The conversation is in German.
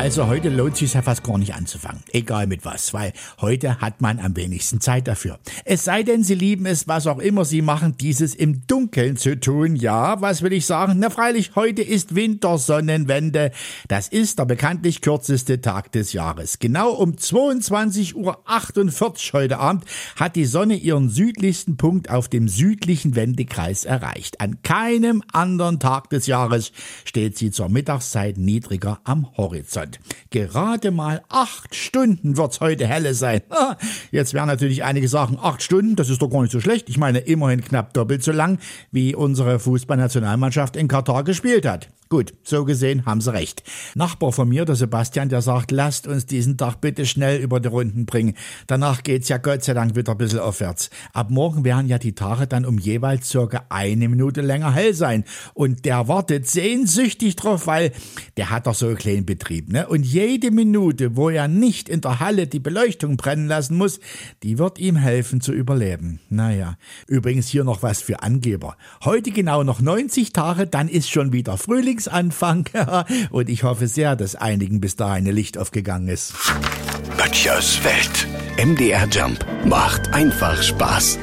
Also heute lohnt sich ja fast gar nicht anzufangen. Egal mit was, weil heute hat man am wenigsten Zeit dafür. Es sei denn, Sie lieben es, was auch immer Sie machen, dieses im Dunkeln zu tun. Ja, was will ich sagen? Na freilich, heute ist Wintersonnenwende. Das ist der bekanntlich kürzeste Tag des Jahres. Genau um 22.48 Uhr heute Abend hat die Sonne ihren südlichsten Punkt auf dem südlichen Wendekreis erreicht. An keinem anderen Tag des Jahres steht sie zur Mittagszeit niedriger am Horizont. Gerade mal acht Stunden wird's heute helle sein. Jetzt werden natürlich einige sagen, acht Stunden, das ist doch gar nicht so schlecht. Ich meine, immerhin knapp doppelt so lang, wie unsere Fußballnationalmannschaft in Katar gespielt hat. Gut, so gesehen haben sie recht. Nachbar von mir, der Sebastian, der sagt, lasst uns diesen Tag bitte schnell über die Runden bringen. Danach geht's ja Gott sei Dank wieder ein bisschen aufwärts. Ab morgen werden ja die Tage dann um jeweils circa eine Minute länger hell sein. Und der wartet sehnsüchtig drauf, weil der hat doch so einen kleinen Betrieb, ne? Und jede Minute, wo er nicht in der Halle die Beleuchtung brennen lassen muss, die wird ihm helfen zu überleben. Naja, übrigens hier noch was für Angeber. Heute genau noch 90 Tage, dann ist schon wieder Frühling Frühlingsanfang und ich hoffe sehr, dass einigen bis dahin ein Licht aufgegangen ist. Böttchers Welt. MDR Jump macht einfach Spaß.